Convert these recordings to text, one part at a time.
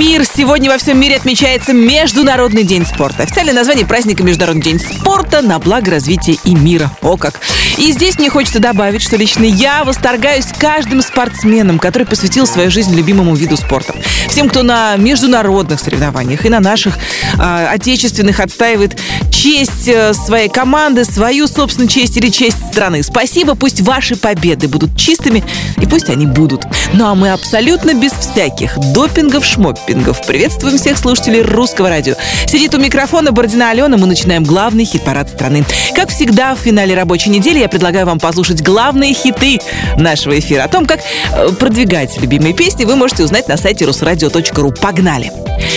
мир! Сегодня во всем мире отмечается Международный день спорта. Официальное название праздника Международный день спорта на благо развития и мира. О как! И здесь мне хочется добавить, что лично я восторгаюсь каждым спортсменом, который посвятил свою жизнь любимому виду спорта. Всем, кто на международных соревнованиях и на наших э, отечественных отстаивает честь э, своей команды, свою собственную честь или честь страны. Спасибо, пусть ваши победы будут чистыми, и пусть они будут. Ну а мы абсолютно без всяких допингов, шмоппингов. Приветствуем всех слушателей русского радио. Сидит у микрофона Бородина Алена, мы начинаем главный хит-парад страны. Как всегда, в финале рабочей недели я предлагаю вам послушать главные хиты нашего эфира. О том, как э, продвигать любимые песни, вы можете узнать на сайте русрадио.ру. Погнали!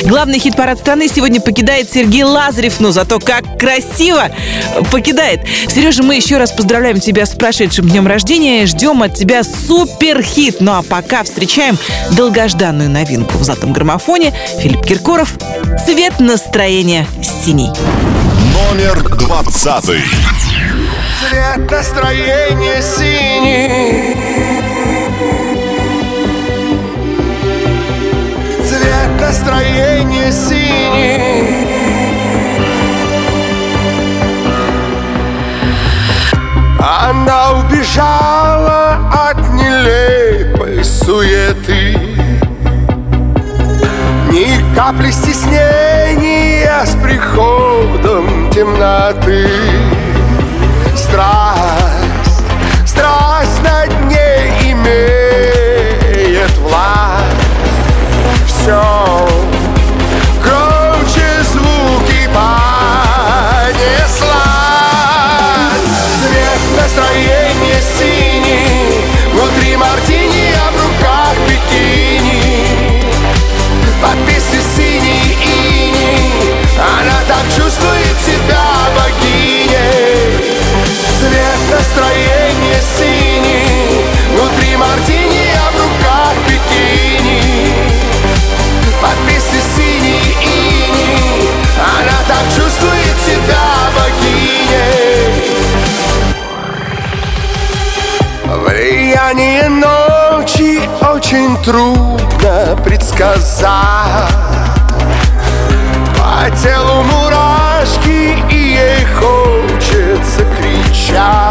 Главный хит-парад страны сегодня покидает Сергей Лазарев, но зато как красиво покидает. Сережа, мы еще раз поздравляем тебя с прошедшим днем рождения. Ждем от тебя супер-хит. Ну а пока встречаем долгожданную новинку в золотом граммофоне. Филипп Киркоров «Цвет настроения синий». Номер двадцатый. Цвет настроения синий Цвет настроения синий Она убежала от нелепой суеты капли стеснения с приходом темноты. Страсть, страсть над ней имеет власть. Все Цвет настроения синий. Внутри мартини, а в руках бикини. Подписи синий ини Она так чувствует себя богиней. Влияние ночи очень трудно предсказать. По телу мурашки и ей хочется кричать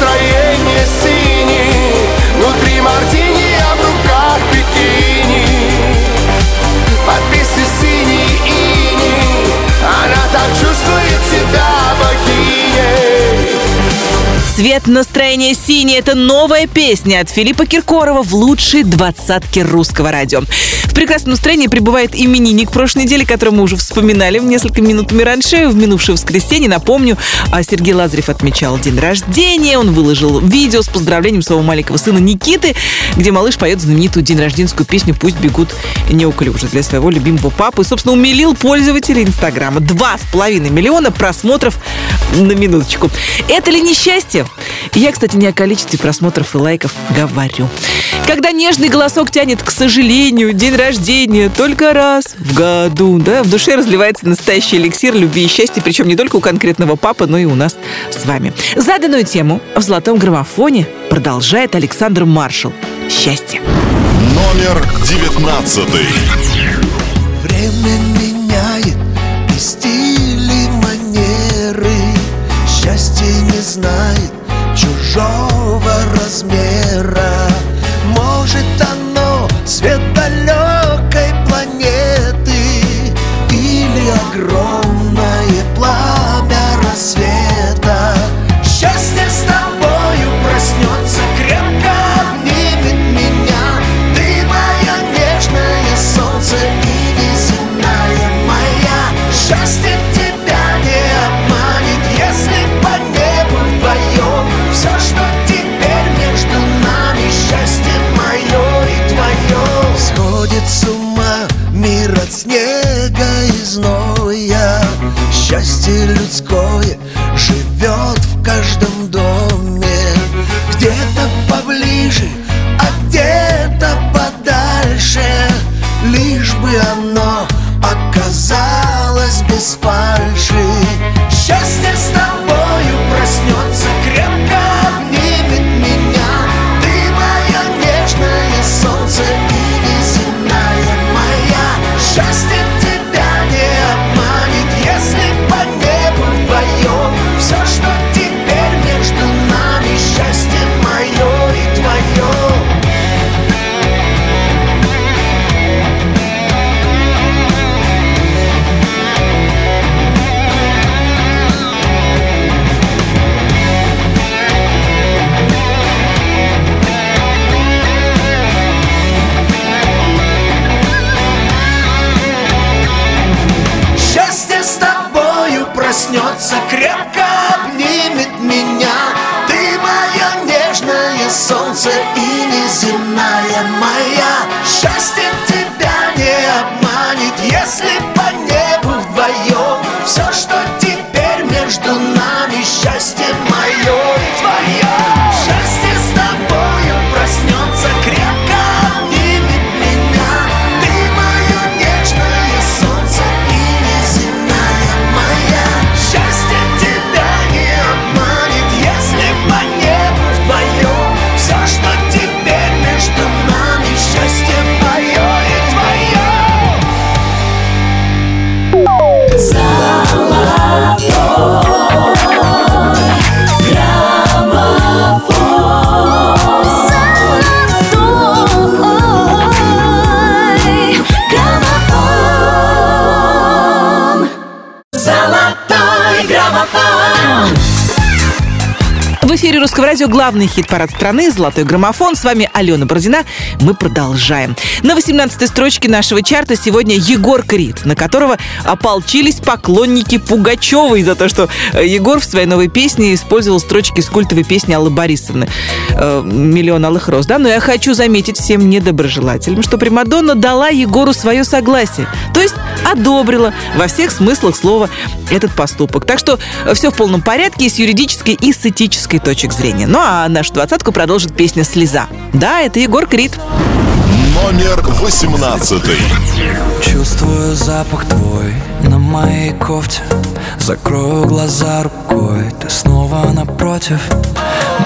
Цвет Цвет настроения синий – это новая песня от Филиппа Киркорова в лучшей двадцатке русского радио. В прекрасном настроении пребывает именинник прошлой недели, которого мы уже вспоминали несколько минутами раньше, в минувшее воскресенье. Напомню, а Сергей Лазарев отмечал день рождения. Он выложил видео с поздравлением своего маленького сына Никиты, где малыш поет знаменитую день рожденскую песню «Пусть бегут неуклюже» для своего любимого папы. Собственно, умилил пользователей Инстаграма. Два с половиной миллиона просмотров на минуточку. Это ли Я, кстати, не о количестве просмотров и лайков говорю. Когда нежный голосок тянет к сожалению, день рождения только раз в году, да, в душе разливается настоящий эликсир любви и счастья, причем не только у конкретного папы, но и у нас с вами. Заданную тему в золотом граммофоне продолжает Александр Маршал. Счастье. Номер девятнадцатый. Время меняет и стили, манеры Счастье не знает чужого размера. Может оно свет далекой В эфире Русского радио главный хит-парад страны «Золотой граммофон». С вами Алена Бородина. Мы продолжаем. На 18-й строчке нашего чарта сегодня Егор Крид, на которого ополчились поклонники Пугачевой за то, что э, Егор в своей новой песне использовал строчки с культовой песни Аллы Борисовны э, «Миллион алых роз». Да? Но я хочу заметить всем недоброжелателям, что Примадонна дала Егору свое согласие. То есть одобрила во всех смыслах слова этот поступок. Так что все в полном порядке и с юридической, и с этической точек зрения. Ну а нашу двадцатку продолжит песня «Слеза». Да, это Егор Крид. Номер 18. Чувствую запах твой на моей кофте Закрою глаза рукой, ты снова напротив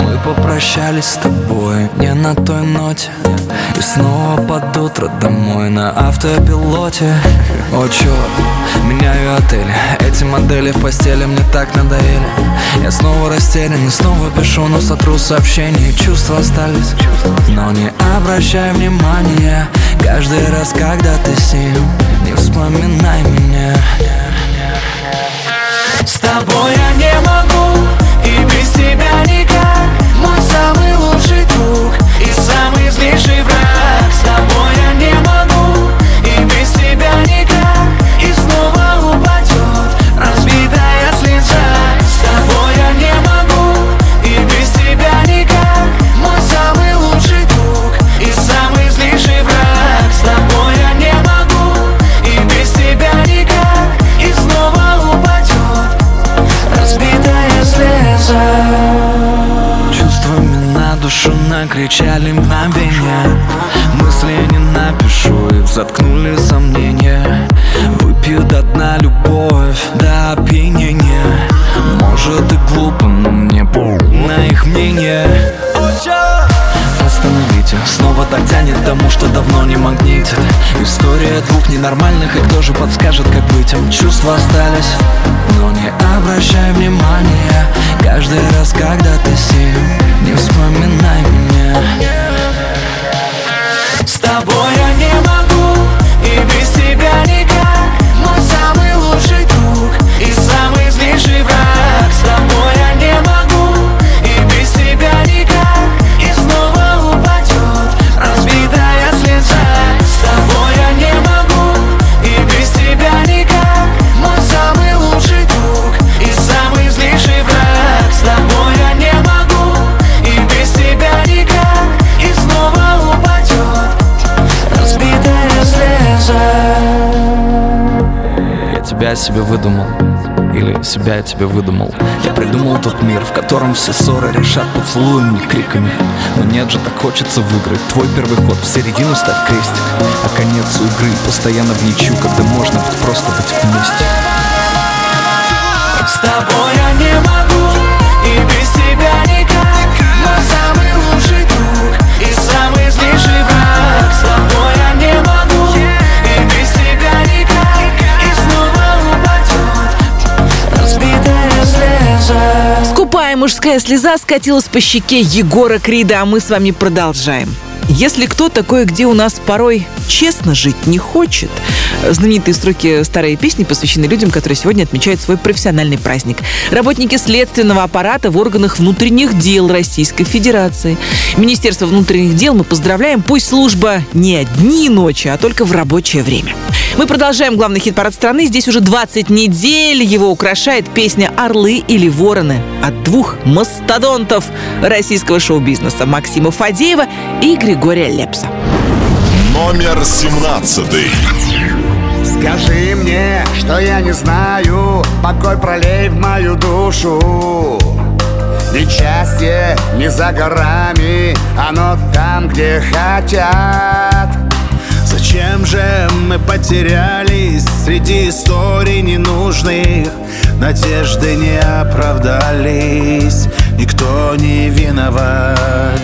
Мы попрощались с тобой не на той ноте. И снова под утро домой на автопилоте. О, черт, меняю отель. Эти модели в постели мне так надоели. Я снова растерян и снова пишу, но сотру сообщения. Чувства остались, но не обращай внимания. Каждый раз, когда ты с ним Не вспоминай меня. С тобой я не могу И без тебя никак самый злейший враг. С тобой я не могу душу накричали мгновения. Мысли не напишу, их заткнули сомнения. Выпью до дна любовь до опьянения. Может и глупо, но мне пол на их мнение так тянет тому, что давно не магнитит. История двух ненормальных, и кто же подскажет, как быть им? Чувства остались, но не обращай внимания. Каждый раз, когда ты с не вспоминай меня себе выдумал. Или себя я тебе выдумал. Я придумал тот мир, в котором все ссоры решат поцелуями и криками. Но нет же, так хочется выиграть. Твой первый ход в середину ставь крестик. А конец игры постоянно в ничью Когда можно быть просто быть вместе. С тобой я не могу мужская слеза скатилась по щеке Егора Крида, а мы с вами продолжаем. Если кто-то кое-где у нас порой честно жить не хочет, знаменитые строки старой песни посвящены людям, которые сегодня отмечают свой профессиональный праздник. Работники следственного аппарата в органах внутренних дел Российской Федерации. Министерство внутренних дел мы поздравляем. Пусть служба не одни ночи, а только в рабочее время. Мы продолжаем главный хит-парад страны. Здесь уже 20 недель. Его украшает песня «Орлы или вороны» от двух мастодонтов российского шоу-бизнеса Максима Фадеева и Григория Лепса. Номер 17. Скажи мне, что я не знаю Покой пролей в мою душу Ведь счастье не за горами Оно там, где хотят Зачем же мы потерялись среди историй ненужных? Надежды не оправдались, никто не виноват.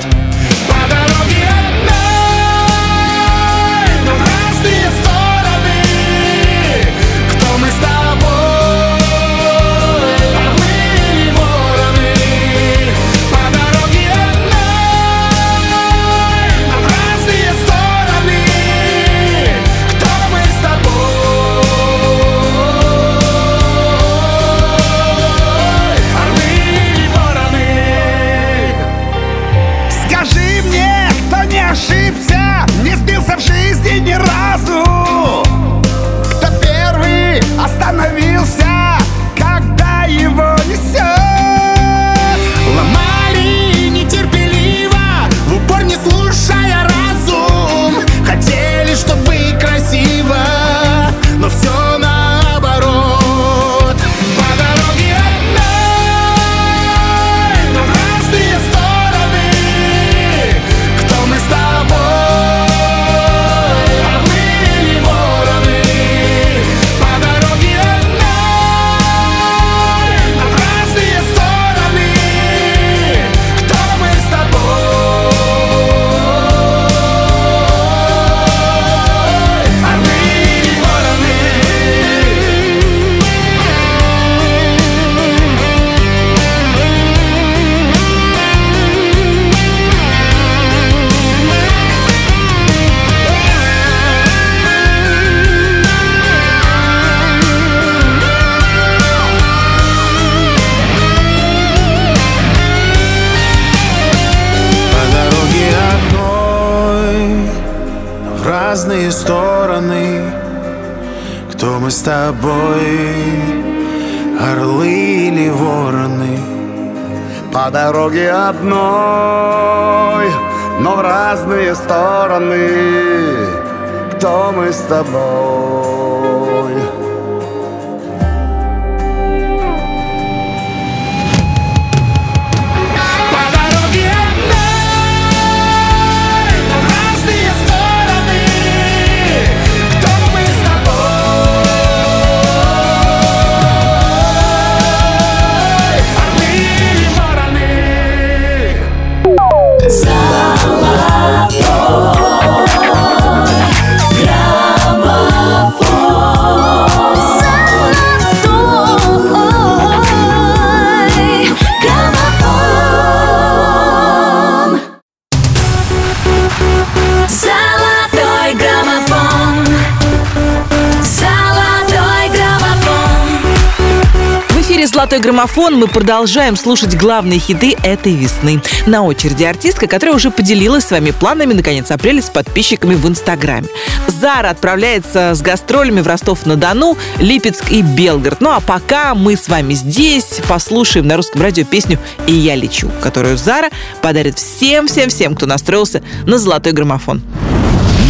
«Золотой граммофон» мы продолжаем слушать главные хиты этой весны. На очереди артистка, которая уже поделилась с вами планами на конец апреля с подписчиками в Инстаграме. Зара отправляется с гастролями в Ростов-на-Дону, Липецк и Белгород. Ну а пока мы с вами здесь послушаем на русском радио песню «И я лечу», которую Зара подарит всем-всем-всем, кто настроился на «Золотой граммофон».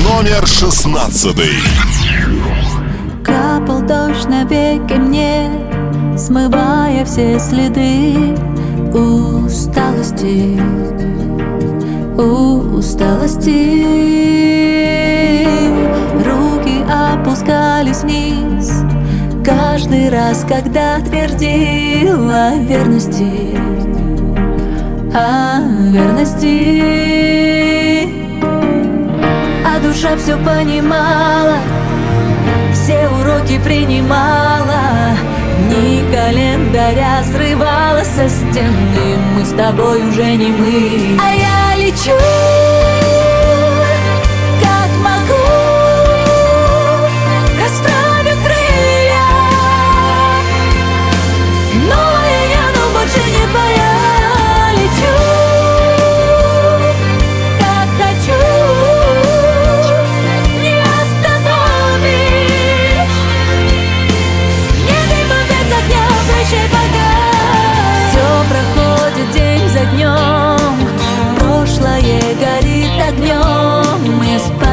Номер 16. капал дождь навеки мне, смывая все следы усталости, усталости. Руки опускались вниз каждый раз, когда твердила верности, о верности. А душа все понимала, все уроки принимала Дни календаря срывала со стены. Мы с тобой уже не мы. А я лечу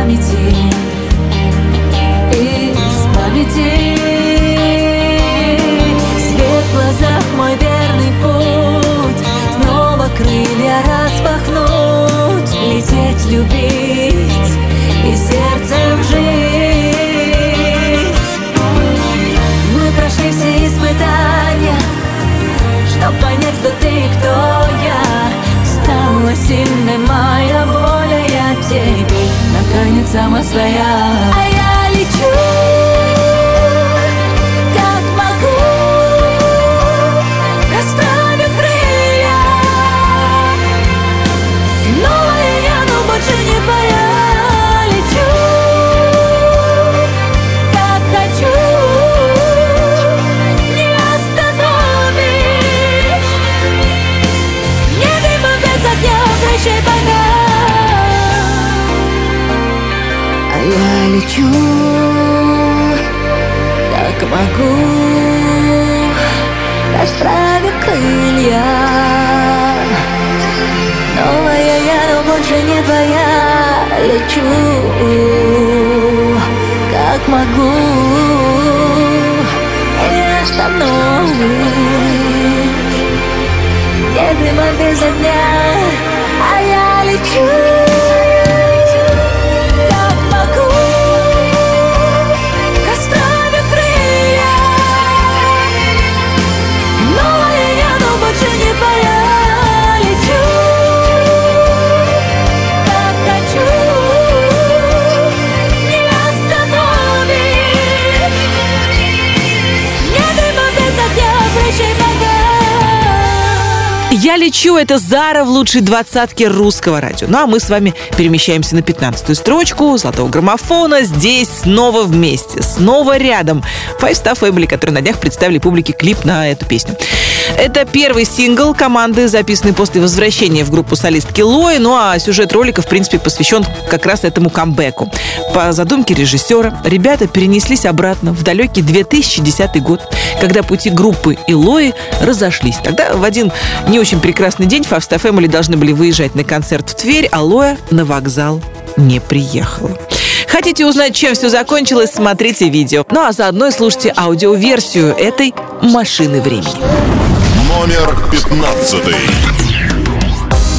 памяти. Из памяти. Свет в глазах мой верный путь. Снова крылья распахнуть. Лететь, любить и сердцем жить. Мы прошли все испытания Чтоб понять, кто ты и кто я. Стала сильной моя воля Я наконец сама своя А я лечу как могу Расправив крылья. Новая я, но больше не твоя. Лечу. Как могу. Не остановишь Не дыма без огня А я лечу Я лечу, это Зара в лучшей двадцатке русского радио. Ну а мы с вами перемещаемся на 15-ю строчку золотого граммофона. Здесь снова вместе, снова рядом. Five Star Family, которые на днях представили публике клип на эту песню. Это первый сингл команды, записанный после возвращения в группу солистки Лои. Ну а сюжет ролика, в принципе, посвящен как раз этому камбэку. По задумке режиссера, ребята перенеслись обратно в далекий 2010 год, когда пути группы и Лои разошлись. Тогда в один не очень прекрасный день Star Family должны были выезжать на концерт в Тверь, а Лоя на вокзал не приехала. Хотите узнать, чем все закончилось, смотрите видео. Ну а заодно и слушайте аудиоверсию этой «Машины времени». Номер пятнадцатый.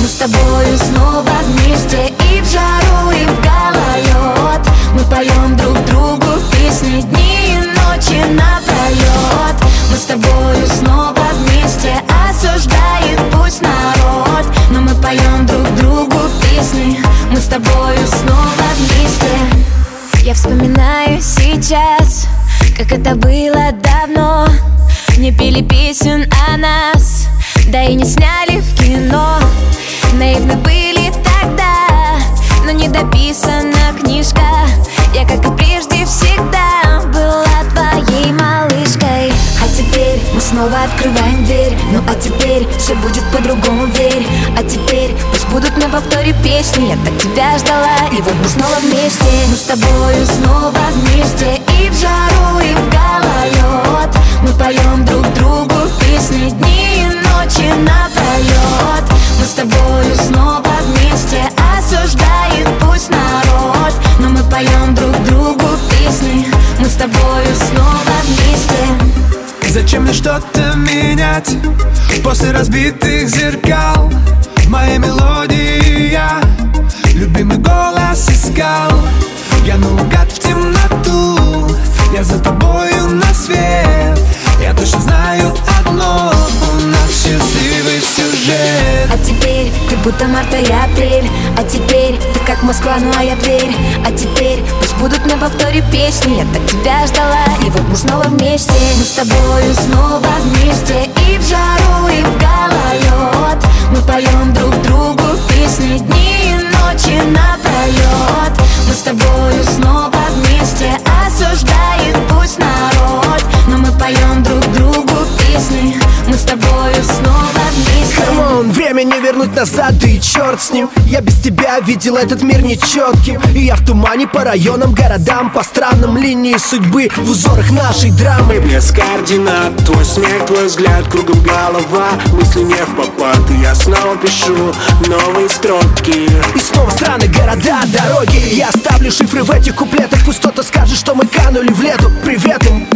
Мы с тобою снова вместе И в жару, и в гололед. Мы поем друг другу песни Дни и ночи напролет Мы с тобою снова вместе Осуждает пусть народ. Но мы поем друг другу песни. Мы с тобою снова вместе. Я вспоминаю сейчас Как это было давно Не пели песен о нас Да и не сняли в кино. Наивны были тогда Но не дописана книжка. Я, как и прежде, всегда Была твоей малышкой. А теперь мы снова открываем дверь. Ну а теперь все будет по-другому, верь. А теперь пусть будут на повторе песни. Я так тебя ждала, и вот мы снова вместе. Мы с тобою снова вместе. И в жару, и в Мы поем друг другу песни Дни и ночи напролет Мы с тобою снова вместе Осуждает пусть народ. Но мы поем друг другу песни Мы с тобою снова Зачем мне что-то менять? После разбитых зеркал В моей мелодии я Любимый голос искал. Я наугад в темноту Я за тобою на свет Я точно знаю одно У нас счастливый сюжет. А теперь как будто марта и апрель А теперь ты как Москва, ну а я Тверь А теперь пусть будут на повторе песни. Я так тебя ждала, и вот мы снова вместе. Мы с тобою снова вместе. И в жару, и в гололед. Мы поем друг другу песни Дни и ночи напролет Мы с тобою снова вместе. Осуждает пусть народ Но мы поем друг другу песни. Мы с тобою снова вместе. Come on, время не вернуть назад, да и черт с ним. Я без тебя видел этот мир нечетким И я в тумане по районам, городам По странам. Линии судьбы В узорах нашей драмы. Без координат Твой смех, твой взгляд, кругом голова. Мысли невпопад И я снова пишу новые строки И снова страны, города, дороги. Я оставлю шифры в этих куплетах. Пусть кто-то скажет, что мы канули в лету. Привет им.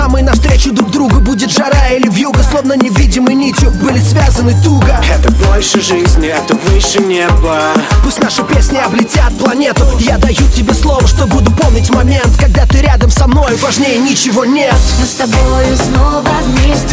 А мы навстречу друг другу Будет жара или вьюга Словно невидимой нитью Были связаны туго. Это больше жизни, это выше неба. Пусть наши песни облетят планету. Я даю тебе слово, что буду помнить момент Когда ты рядом со мной Важнее ничего нет. Мы с тобою снова вместе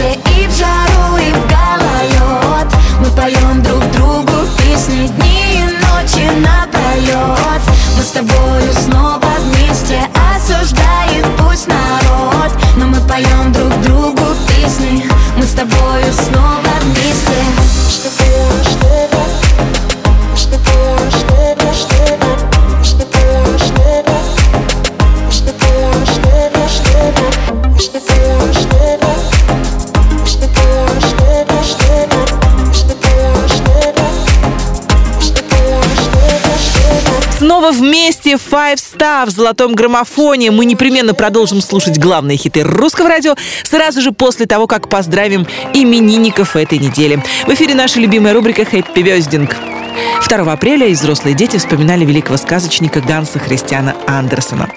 вместе Five Star в золотом граммофоне. Мы непременно продолжим слушать главные хиты русского радио сразу же после того, как поздравим именинников этой недели. В эфире наша любимая рубрика «Happy Birthday». 2 апреля и взрослые дети вспоминали великого сказочника Ганса Христиана Андерсона.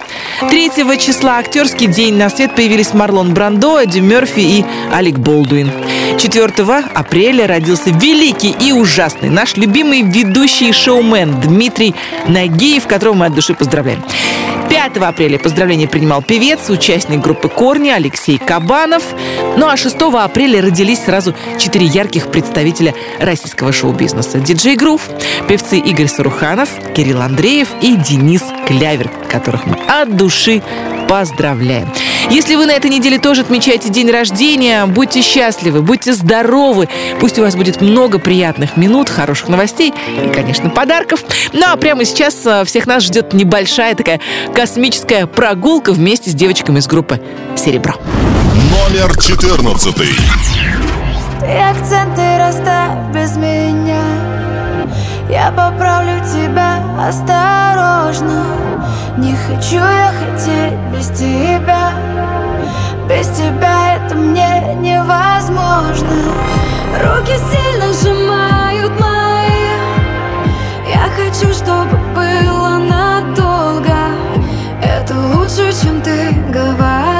3 числа актерский день на свет появились Марлон Брандо, Эдди Мерфи и Алек Болдуин. 4 апреля родился великий и ужасный наш любимый ведущий шоумен Дмитрий Нагиев, которого мы от души поздравляем. 5 апреля поздравления принимал певец, участник группы «Корни» Алексей Кабанов. Ну а 6 апреля родились сразу четыре ярких представителя российского шоу-бизнеса. Диджей Грув, певцы Игорь Саруханов, Кирилл Андреев и Денис Клявер, которых мы от души поздравляем. Если вы на этой неделе тоже отмечаете день рождения, будьте счастливы, будьте здоровы. Пусть у вас будет много приятных минут, хороших новостей и, конечно, подарков. Ну а прямо сейчас э, всех нас ждет небольшая такая космическая прогулка вместе с девочками из группы «Серебро». Номер 14. Ты акценты Я поправлю тебя осторожно. Не хочу я хотеть без тебя. Без тебя это мне невозможно. Руки сильно сжимают мои. Я хочу, чтобы было надолго. Это лучше, чем ты говорил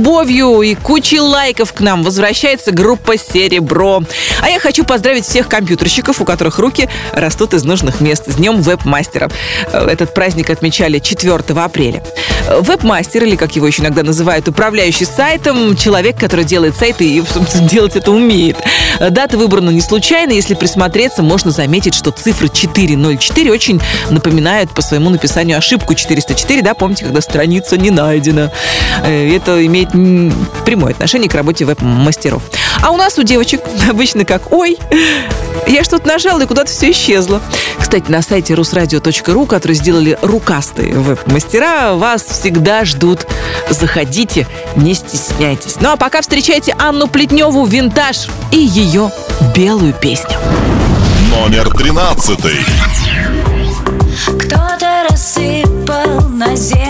любовью и кучей лайков к нам возвращается группа «Серебро». А я хочу поздравить всех компьютерщиков, у которых руки растут из нужных мест. С Днем веб-мастера. Этот праздник отмечали 4 апреля. Веб-мастер, или как его еще иногда называют, управляющий сайтом, человек, который делает сайты и делать это умеет. Дата выбрана не случайно. Если присмотреться, можно заметить, что цифры 404 очень напоминают по своему написанию ошибку 404, да, помните, когда страница не найдена. Э, это имеет прямое отношение к работе веб-мастеров. А у нас, у девочек, обычно как «Ой, я что-то нажала, и куда-то все исчезло». Кстати, на сайте русрадио.ру, который сделали рукастые веб-мастера, вас всегда ждут. Заходите, не стесняйтесь. Ну а пока встречайте Анну Плетневу «Винтаж» и ее белую песню. Номер тринадцатый. Кто-то рассыпал на землю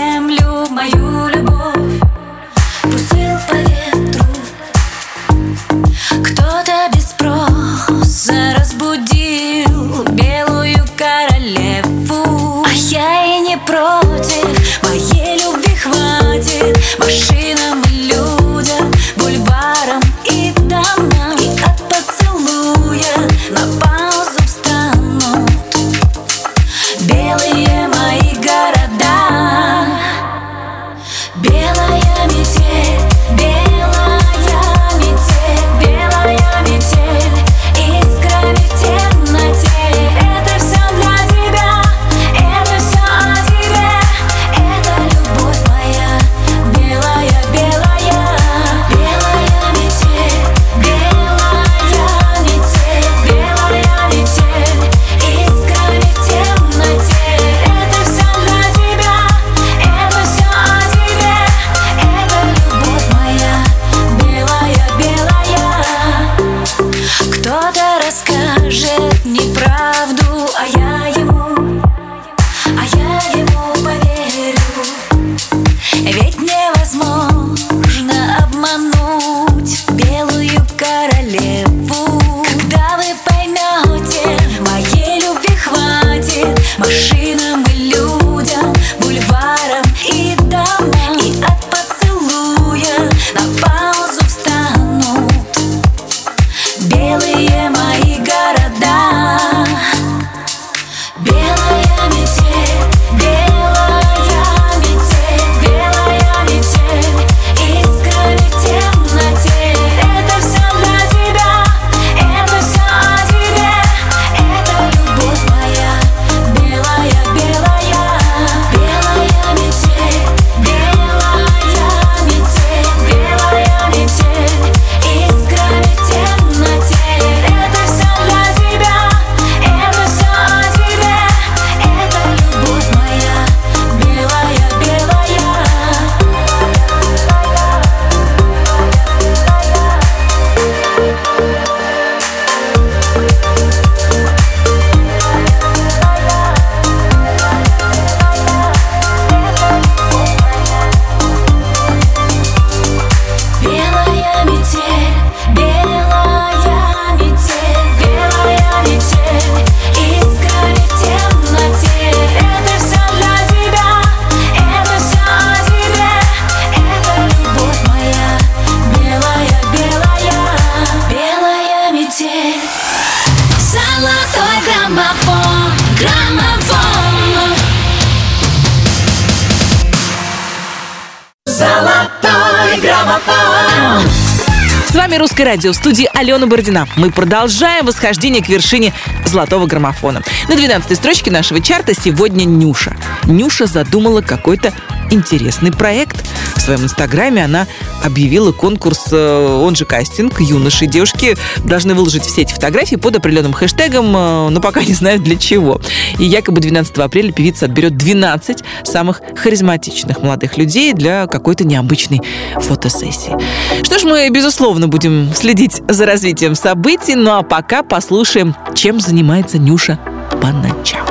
вами Русское радио в студии Алена Бородина. Мы продолжаем восхождение к вершине золотого граммофона. На 12 строчке нашего чарта сегодня Нюша. Нюша задумала какой-то интересный проект. В своем инстаграме она объявила конкурс, э, он же кастинг, юноши и девушки должны выложить все эти фотографии под определенным хэштегом, э, но пока не знают для чего. И якобы 12 апреля певица отберет 12 самых харизматичных молодых людей для какой-то необычной фотосессии. Что ж, мы, безусловно, будем следить за развитием событий, ну а пока послушаем, чем занимается Нюша по ночам.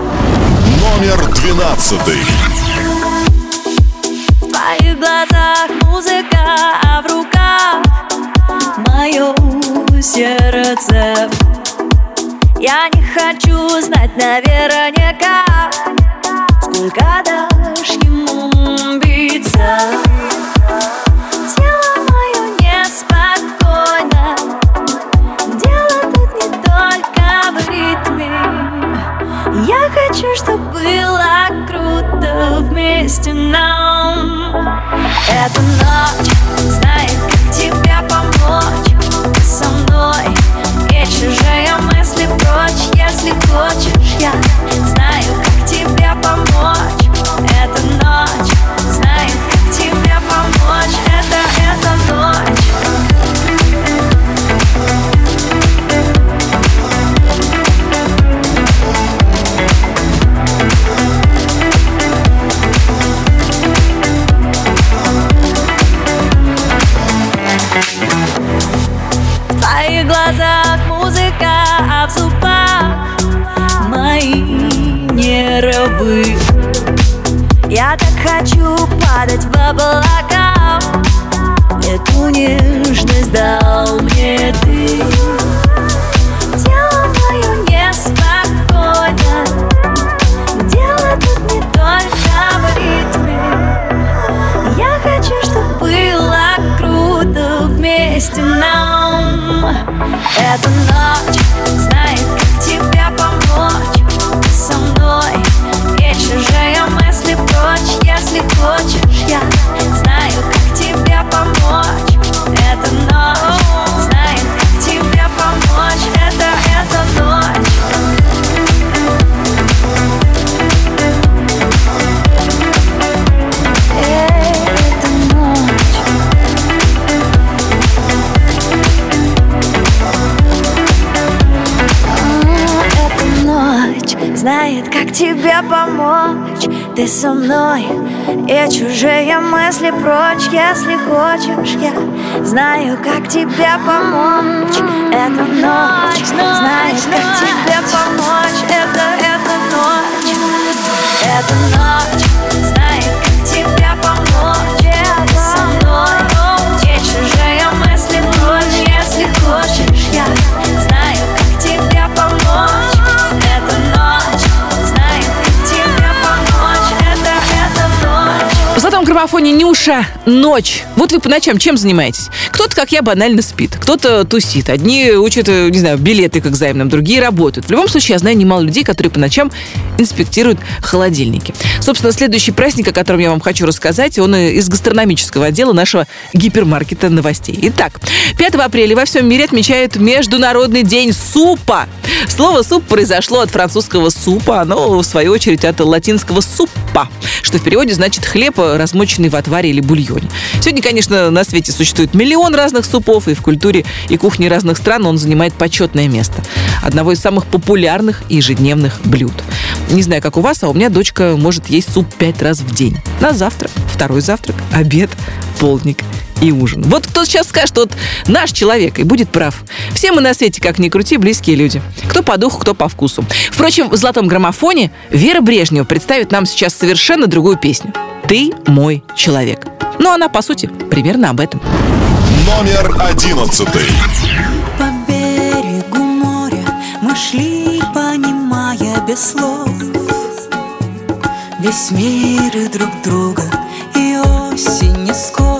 Номер двенадцатый. Глазах музыка, а в руках мое сердце. Я не хочу знать наверняка Сколько дашь Ты со мной? И чужие мысли прочь Если хочешь, я знаю, как тебе помочь. Эта ночь знает, как тебе помочь. Это, это ночь. Эта ночь Граммофоне Нюша «Ночь». Вот вы по ночам чем занимаетесь? Кто-то, как я, банально спит, кто-то тусит. Одни учат, э, не знаю, билеты к экзаменам, другие работают. В любом случае, я знаю немало людей, которые по ночам инспектируют холодильники. Собственно, следующий праздник, о котором я вам хочу рассказать, он э, из гастрономического отдела нашего гипермаркета новостей. Итак, 5 апреля во всем мире отмечают Международный день супа. Слово «суп» произошло от французского супа, оно, в свою очередь, от латинского «суппа», что в переводе значит хлеб, размоченный в отваре или бульоне. Сегодня, конечно, на свете существует миллион разных супов, и в культуре и кухне разных стран он занимает почетное место. Одного из самых популярных и ежедневных блюд. Не знаю, как у вас, а у меня дочка может есть суп пять раз в день. На завтрак, второй завтрак, обед, полдник и ужин. Вот кто сейчас скажет, вот наш человек, и будет прав. Все мы на свете, как ни крути, близкие люди. Кто по духу, кто по вкусу. Впрочем, в «Золотом граммофоне» Вера Брежнева представит нам сейчас совершенно другую песню. «Ты мой человек». Ну, она, по сути, примерно об этом. Номер одиннадцатый. По берегу моря мы шли, понимая без слов Весь мир и друг друга, и осень не скоро,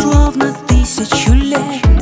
словно тысячу лет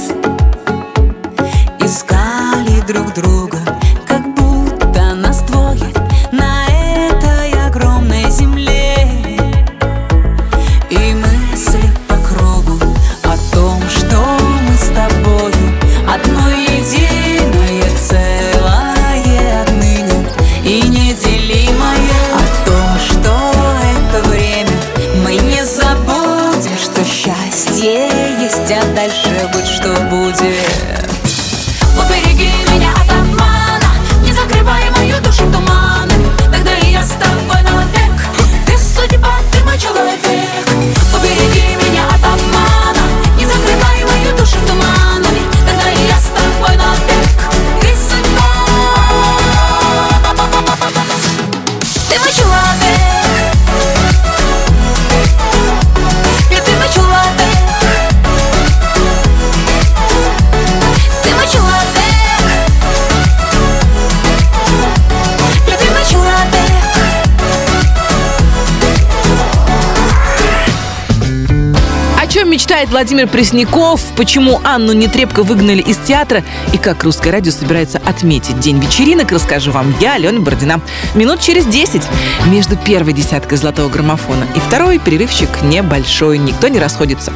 мечтает Владимир Пресняков, почему Анну Нетребко выгнали из театра и как русское радио собирается отметить День вечеринок, расскажу вам я, Алена Бородина. Минут через 10 между первой десяткой золотого граммофона и второй перерывчик небольшой, никто не расходится.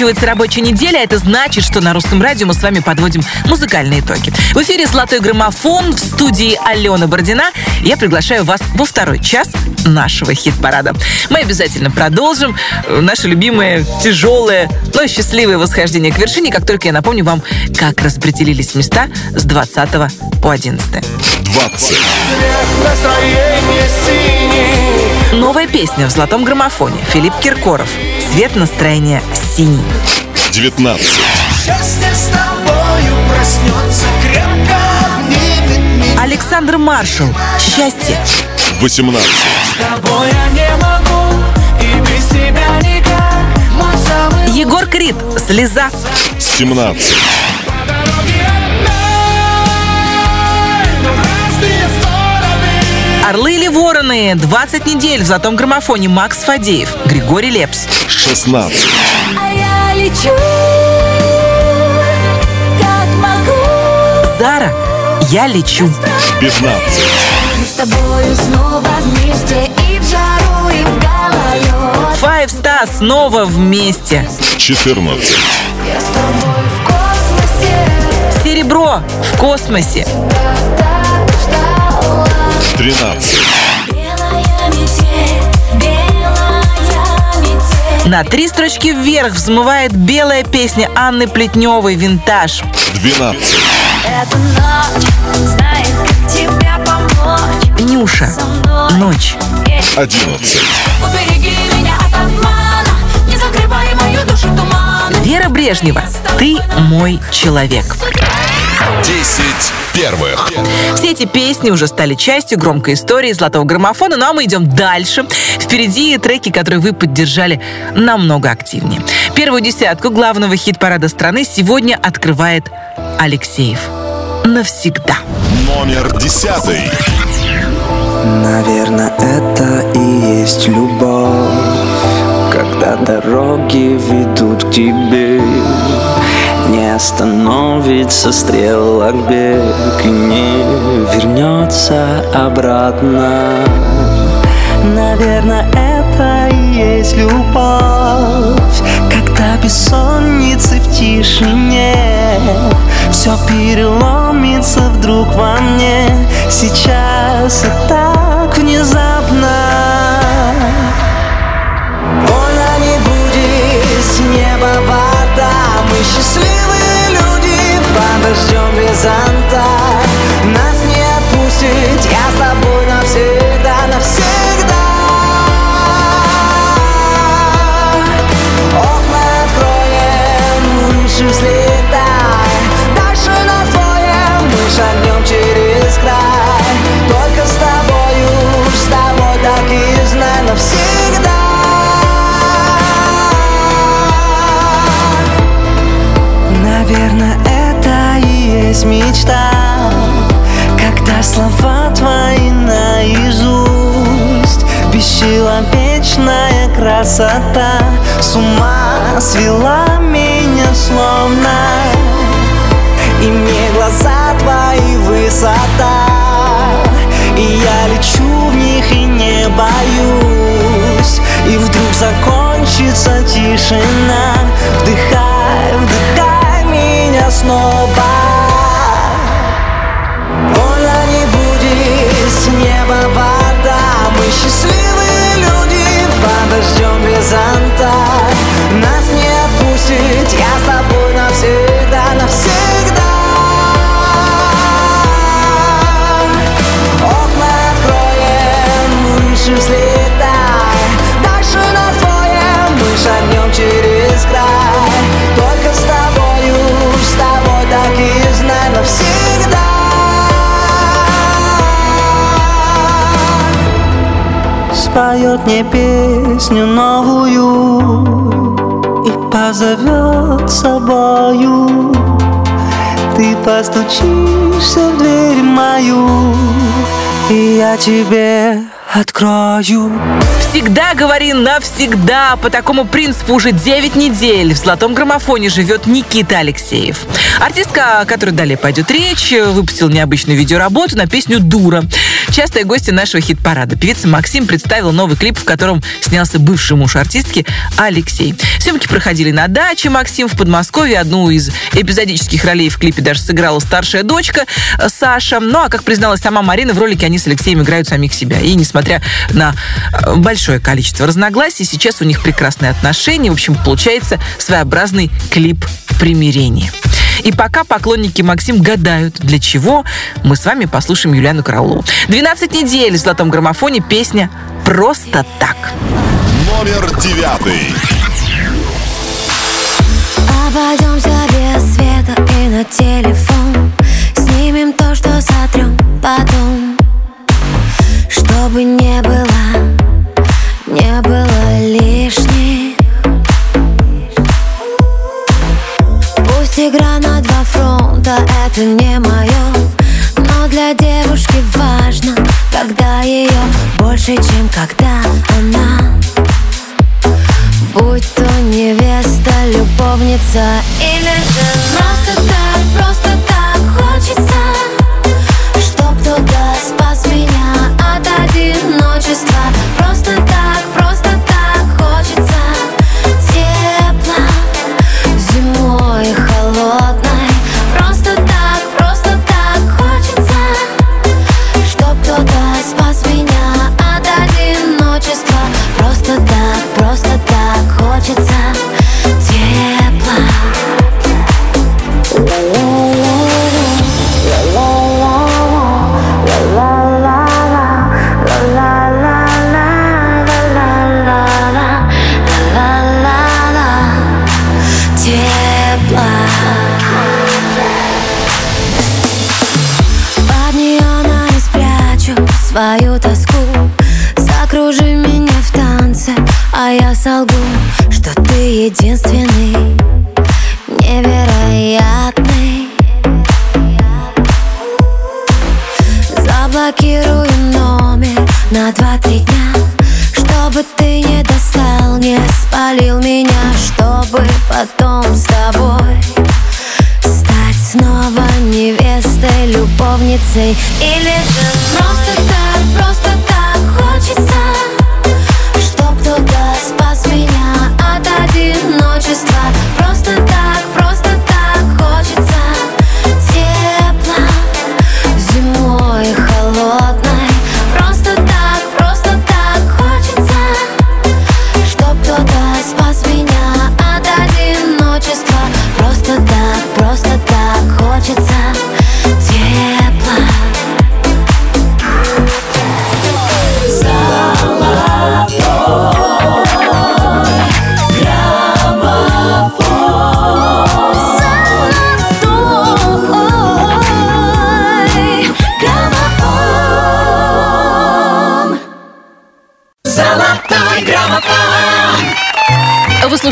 Заканчивается рабочая неделя, это значит, что на русском радио мы с вами подводим музыкальные итоги. В эфире «Золотой граммофон» в студии Алена Бородина. Я приглашаю вас во второй час нашего хит-парада. Мы обязательно продолжим э, наше любимое, тяжелое, но счастливое восхождение к вершине, как только я напомню вам, как распределились места с 20 по 11. 20. Настроение синий Новая песня в «Золотом граммофоне» Филипп Киркоров. Цвет настроения синий. 19. Счастье с тобою проснется крепко обнимет меня Александр Маршал. Счастье. 18. С тобой я не могу и без тебя никак Мой самый Егор Крид. Слеза. 17. Орлы вороны? 20 недель в «Золотом граммофоне» Макс Фадеев. Григорий Лепс. 16. А я лечу Как могу Зара. Я лечу. 15. Мы с тобою снова вместе И в жару, и в гололед Five Star снова вместе. 14. Я с тобой в космосе Серебро в космосе. Так ждала 13. На три строчки вверх взмывает белая песня Анны Плетневой «Винтаж». 12. Эта ночь знает, как тебя помочь Нюша. Ночь. 11. Убереги меня от обмана Не закрывай мою душу туман Вера Брежнева. Ты мой человек. 10 первых. Все эти песни уже стали частью громкой истории золотого граммофона, ну а мы идем дальше. Впереди треки, которые вы поддержали намного активнее. Первую десятку главного хит-парада страны сегодня открывает Алексеев. Навсегда. Номер 10. Наверное, это и есть любовь Когда дороги ведут к тебе остановится стрелок бег И не вернется обратно. Наверное, это и есть любовь Когда бессонницы в тишине. Все переломится вдруг во мне Сейчас и так внезапно. Больно не будет с неба вода Мы счастливые без зонта Нас не отпустит Я с тобой навсегда, навсегда. Окна откроем, выше красота С ума свела меня словно. И мне глаза твои высота. И я лечу в них и не боюсь. И вдруг закончится тишина. Вдыхай, вдыхай меня снова дождем Споет мне песню новую И позовет собою Ты постучишься в дверь мою И я тебе открою Всегда говори навсегда. По такому принципу уже 9 недель в «Золотом граммофоне» живет Никита Алексеев. Артистка, о которой далее пойдет речь, выпустил необычную видеоработу на песню «Дура». Частая гостья нашего хит-парада. Певица Максим представила новый клип, в котором снялся бывший муж артистки Алексей. Съемки проходили на даче Максим в Подмосковье. Одну из эпизодических ролей в клипе даже сыграла старшая дочка Саша. Ну, а как призналась сама Марина, в ролике они с Алексеем играют самих себя. И несмотря на э, большое количество разногласий, сейчас у них прекрасные отношения. В общем, получается своеобразный клип примирения. И пока поклонники Максим гадают, для чего, мы с вами послушаем Юлиану Караулову. 12 недель в «Золотом граммофоне» песня «Просто так». Номер девятый. Обойдемся без света и на телефон Снимем то, что сотрем потом Чтобы не было, не было лишних это не мое Но для девушки важно, когда ее больше, чем когда она. Будь то невеста, любовница или же Просто так, просто так хочется Чтоб кто-то спас меня от одиночества. Просто так say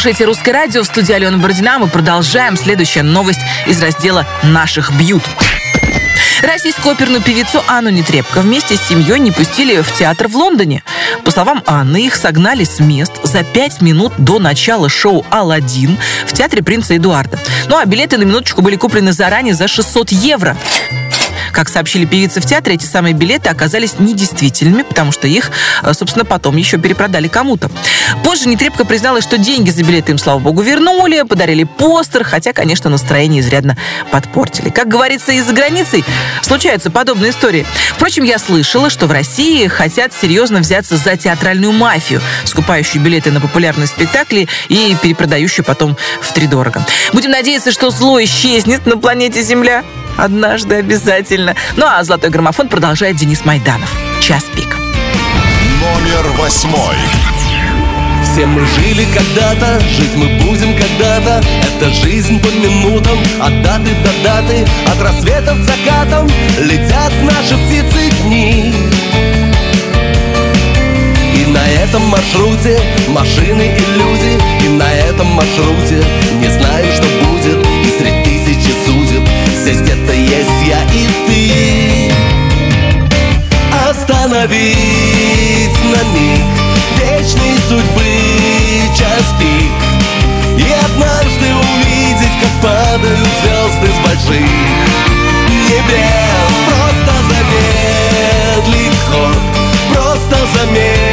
слушаете «Русское радио» в студии Алена Бородина. Мы продолжаем. Следующая новость из раздела «Наших бьют». Российскую оперную певицу Анну Нетребко вместе с семьей не пустили в театр в Лондоне. По словам Анны, их согнали с мест за пять минут до начала шоу «Аладдин» в театре принца Эдуарда. Ну а билеты на минуточку были куплены заранее за 600 евро. Как сообщили певицы в театре, эти самые билеты оказались недействительными, потому что их, э, собственно, потом еще перепродали кому-то. Позже Нетребко призналась, что деньги за билеты им, слава богу, вернули, подарили постер, хотя, конечно, настроение изрядно подпортили. Как говорится, и за границей случаются подобные истории. Впрочем, я слышала, что в России хотят серьезно взяться за театральную мафию, скупающую билеты на популярные спектакли и перепродающую потом в тридорого. Будем надеяться, что зло исчезнет на планете Земля. Однажды обязательно. Ну а «Золотой граммофон» продолжает Денис Майданов. Час пик. Номер восьмой. Все мы жили когда-то, жить мы будем когда-то Это жизнь по минутам, от даты до даты От рассвета к закатам летят наши птицы дни И на этом маршруте машины и люди И на этом маршруте не знаю, что будет И среди тысячи судеб здесь где-то есть я и ты. Остановить на миг вечной судьбы час пик. И однажды увидеть, как падают звезды с больших небес. Просто замедлить ход, просто замедлить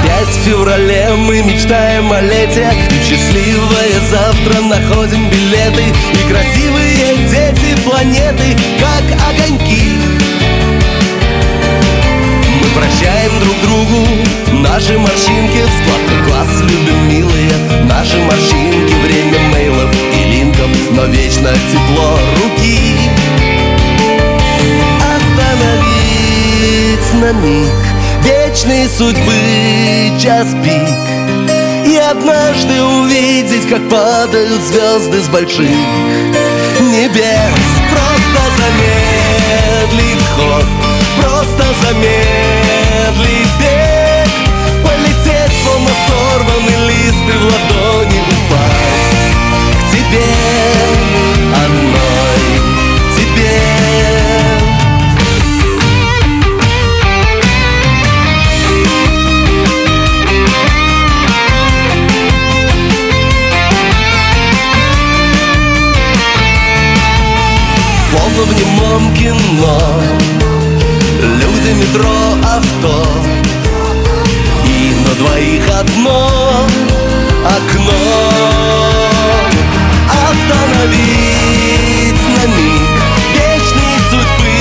опять в феврале мы мечтаем о лете. И счастливое завтра находим билеты. И красивые дети планеты, как огоньки. Мы прощаем друг другу наши морщинки. Складный глаз любим милые Наши морщинки, время мейлов и линков Но вечно тепло руки. Остановить на миг вечной судьбы час пик. И однажды увидеть, как падают звезды с больших небес. Просто замедлить ход, просто замедлить бег. Полететь, словно сорванный лист и в ладони упасть. К тебе, в немом кино Люди, метро, авто. И на двоих одно окно. Остановить на миг Вечной судьбы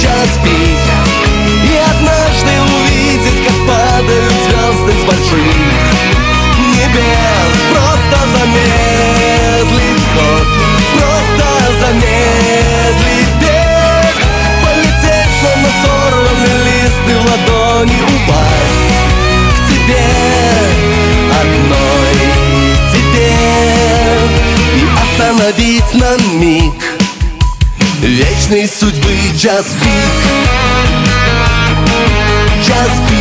час пик. И однажды увидеть, как падают звезды с больших небес в ладони упасть К тебе, одной. Тебе И остановить на миг Вечной судьбы. Час пик Час пик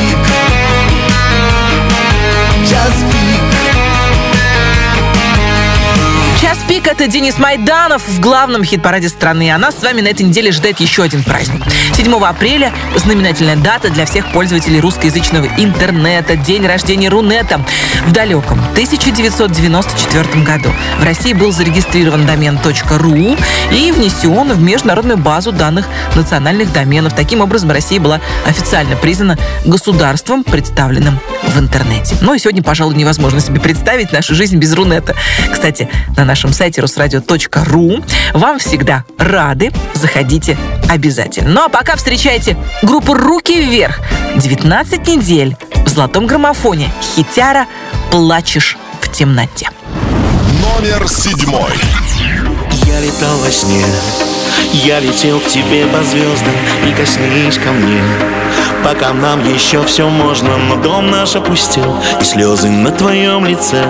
это Денис Майданов в главном хит-параде страны. А нас с вами на этой неделе ждет еще один праздник. 7 апреля знаменательная дата для всех пользователей русскоязычного интернета. День рождения Рунета. В далеком 1994 году в России был зарегистрирован домен .ру и внесен в международную базу данных национальных доменов. Таким образом, Россия была официально признана государством, представленным в интернете. Ну и сегодня, пожалуй, невозможно себе представить нашу жизнь без Рунета. Кстати, на нашем сайте русрадио.ру вам всегда рады. Заходите обязательно. Ну а пока встречайте группу «Руки вверх». 19 недель в золотом граммофоне. Хитяра «Плачешь в темноте». Номер седьмой. Я летал во сне, я летел к тебе по звездам Прикоснись ко мне, пока нам еще все можно Но дом наш опустел, и слезы на твоем лице.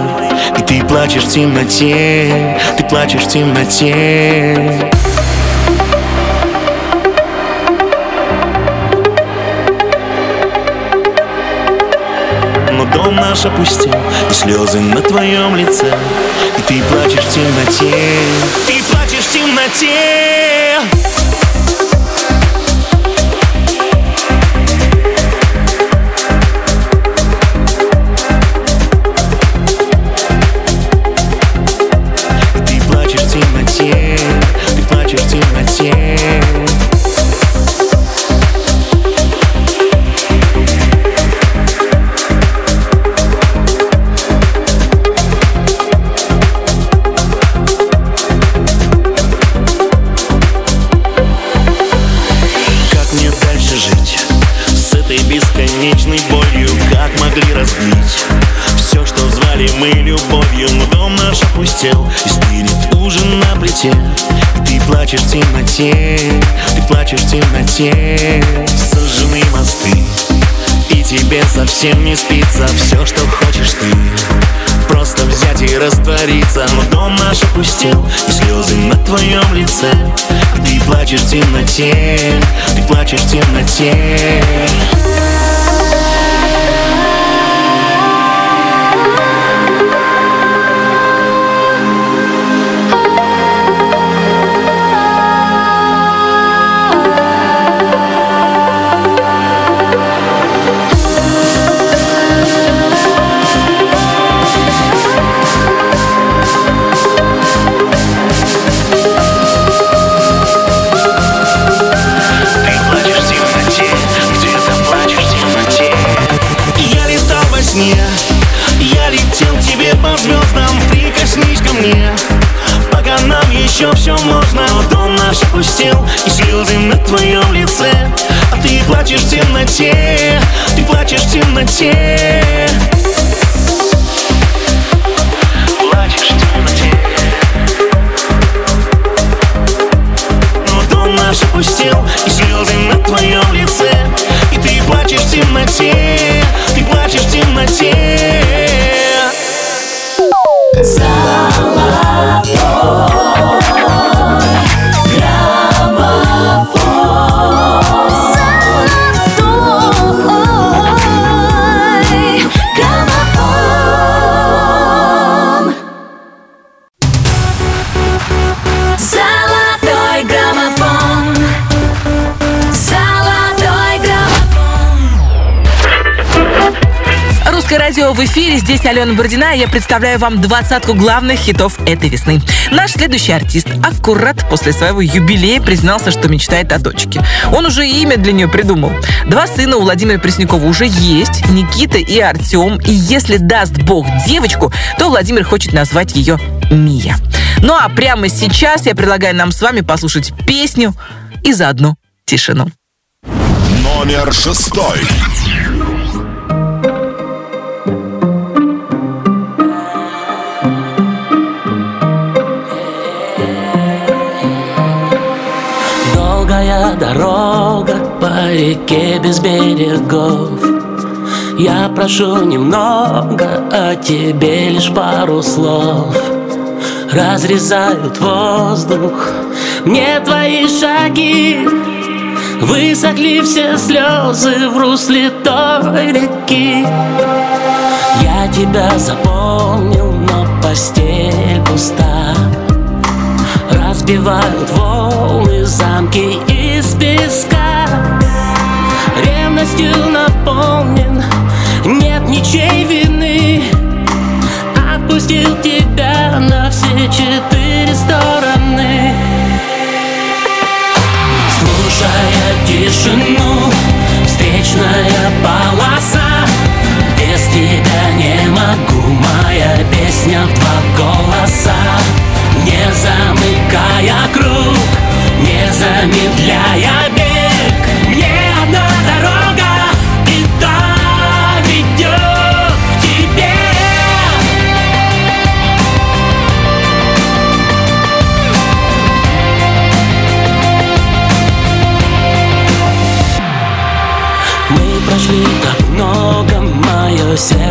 И ты плачешь в темноте, ты плачешь в темноте. Но дом наш опустел, и слезы на твоем лице. И ты плачешь в темноте, ты плачешь в темноте что звали мы любовью Но дом наш опустел. И стынет ужин на плите. Ты плачешь в темноте Ты плачешь в темноте. Сожжены мосты И тебе совсем не спится. Все, что хочешь ты Просто взять и раствориться. Но дом наш опустел И слезы на твоем лице. Ты плачешь в темноте Ты плачешь в темноте сне Я летел к тебе по звездам Прикоснись ко мне. Пока нам еще все можно Дом наш опустел И слезы на твоем лице. А ты плачешь в темноте Ты плачешь в темноте. Плачешь темноте. Но дом наш опустел И слезы на твоем лице. И ты плачешь в темноте Ты плачешь В эфире. Здесь Алена Бородина. и Я представляю вам двадцатку главных хитов этой весны. Наш следующий артист аккурат после своего юбилея признался, что мечтает о дочке. Он уже имя для нее придумал. Два сына у Владимира Преснякова уже есть. Никита и Артем. И если даст Бог девочку, то Владимир хочет назвать ее Мия. Ну а прямо сейчас я предлагаю нам с вами послушать песню и заодно тишину. Номер шестой. Дорога по реке без берегов. Я прошу немного, а тебе лишь пару слов. Разрезают воздух мне твои шаги. Высохли все слезы в русле той реки. Я тебя запомнил, но постель пуста. Разбивают волны замки из песка. Ревностью наполнен, нет ничей вины. Отпустил тебя на все четыре стороны. Слушая тишину, встречная полоса. Без тебя не могу, моя песня в замедляя бег Мне одна дорога, и та ведет к тебе. Мы прошли так много, мое сердце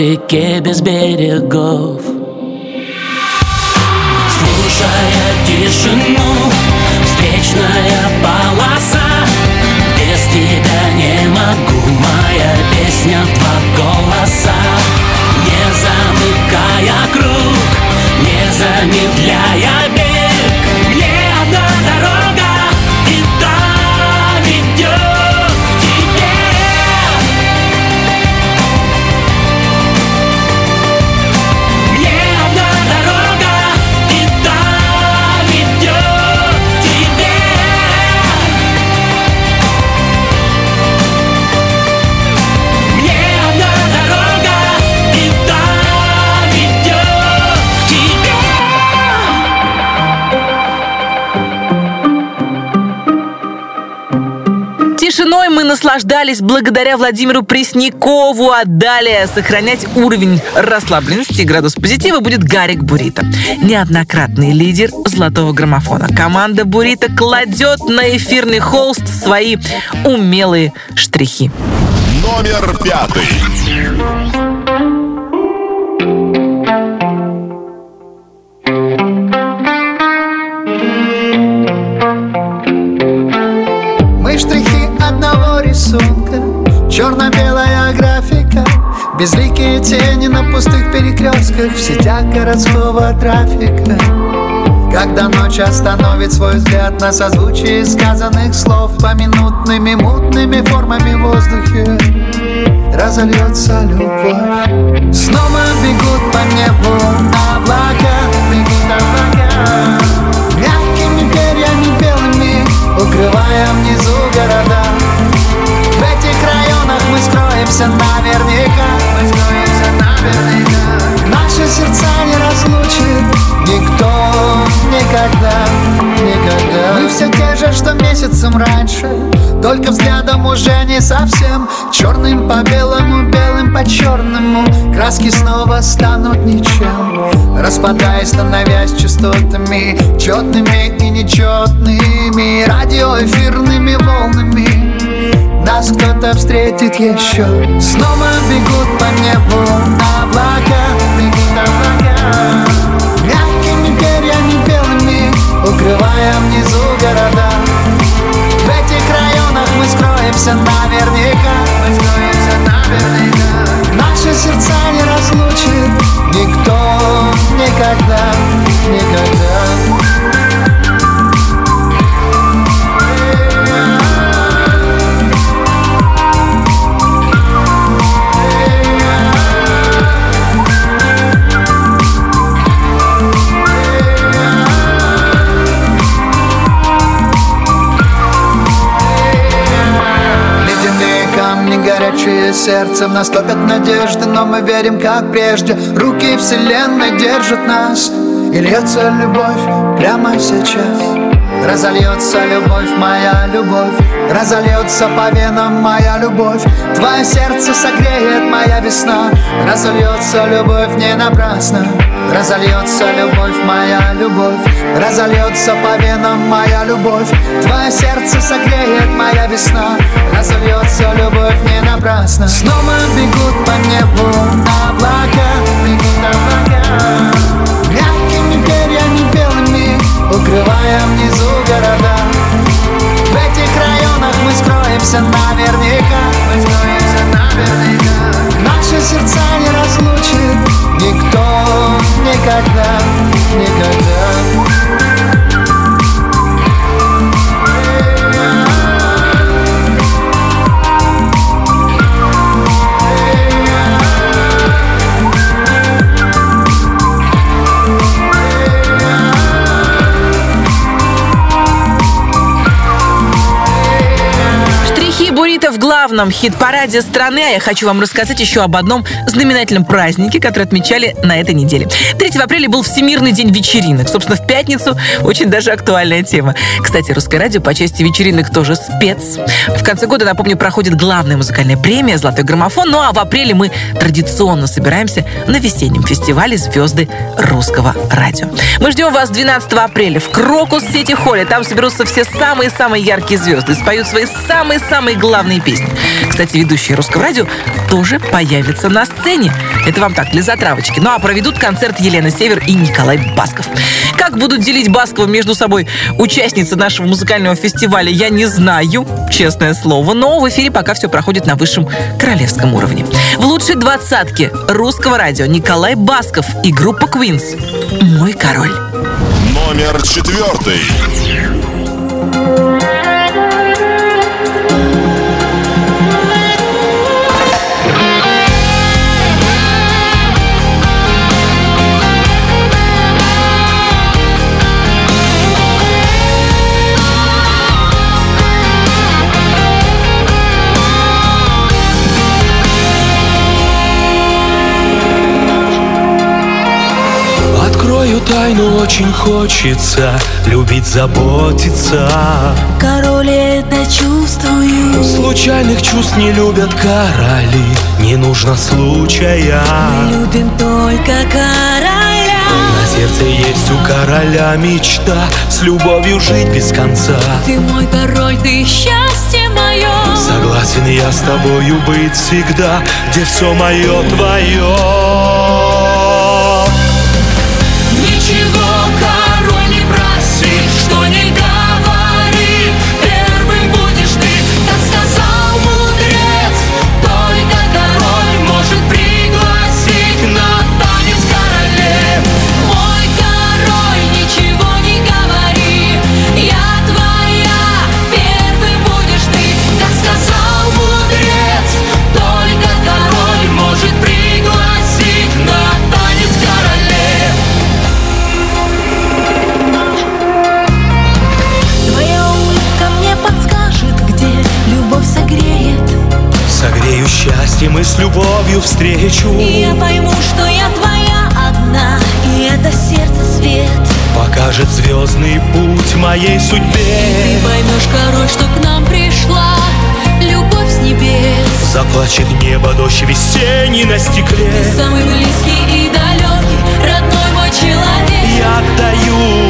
реке без берегов. Слушая тишину, встречная полоса. Без тебя не могу, моя песня в два голоса. Не замыкая круг, не замедляя наслаждались благодаря Владимиру Преснякову, а далее сохранять уровень расслабленности и градус позитива будет Гарик Бурита. Неоднократный лидер золотого граммофона. Команда Бурита кладет на эфирный холст свои умелые штрихи. Номер пятый. Безликие тени на пустых перекрестках В сетях городского трафика. Когда ночь остановит свой взгляд На созвучие сказанных слов Поминутными мутными формами в воздухе Разольется любовь. Снова бегут по небу облака Бегут облака. Мягкими перьями белыми Укрывая внизу города. В этих районах мы скроемся наверняка Наши сердца не разлучит Никто никогда, никогда. Мы все те же, что месяцем раньше Только взглядом уже не совсем. Черным по белому, белым по черному Краски снова станут ничем. Распадаясь, становясь частотами Четными и нечетными Радиоэфирными волнами нас кто-то встретит еще. Снова бегут по небу Бегут облака Мягкими перьями белыми Укрывая внизу города. В этих районах мы скроемся наверняка. Наши сердца не разлучит Никто никогда, никогда сердцем Наступят надежды, но мы верим, как прежде. Руки вселенной держат нас И льется любовь прямо сейчас. Разольется любовь, моя любовь Разольется по венам моя любовь. Твое сердце согреет моя весна. Разольется любовь не напрасно Разольется любовь, моя любовь. Разольется по венам моя любовь. Твое сердце согреет моя весна. Разольется любовь не напрасно. Снова бегут по небу облака. Бегут облака. Мягкими перьями белыми Укрывая внизу города. В этих районах мы скроемся наверняка. Мы скроемся наверняка. Наши сердца не разлучит Никто никогда, никогда Бурита в главном хит-параде страны. А я хочу вам рассказать еще об одном знаменательном празднике, который отмечали на этой неделе. 3 апреля был Всемирный день вечеринок. Собственно, в пятницу очень даже актуальная тема. Кстати, Русское радио по части вечеринок тоже спец. В конце года, напомню, проходит главная музыкальная премия «Золотой граммофон». Ну а в апреле мы традиционно собираемся на весеннем фестивале «Звезды русского радио». Мы ждем вас 12 апреля в Крокус Сити Холле. Там соберутся все самые-самые яркие звезды, споют свои самые-самые главные главные песни. Кстати, ведущие русского радио тоже появятся на сцене. Это вам так, для затравочки. Ну а проведут концерт Елена Север и Николай Басков. Как будут делить Баскова между собой участницы нашего музыкального фестиваля, я не знаю, честное слово. Но в эфире пока все проходит на высшем королевском уровне. В лучшей двадцатке русского радио Николай Басков и группа Queens «Мой король». Номер четвертый. Тайну, очень хочется Любить, заботиться. Король это чувствую. Случайных чувств не любят короли Не нужно случая. Мы любим только короля. На сердце есть у короля мечта С любовью жить без конца. Ты мой король, ты счастье мое Согласен я с тобою быть всегда Где все мое твое с любовью встречу. И я пойму, что я твоя одна И это сердце свет. Покажет звездный путь моей Ты судьбе поймешь, король, что к нам пришла. Любовь с небес. Заплачет небо дождь весенний на стекле. Ты самый близкий и далекий Родной мой человек. Я отдаю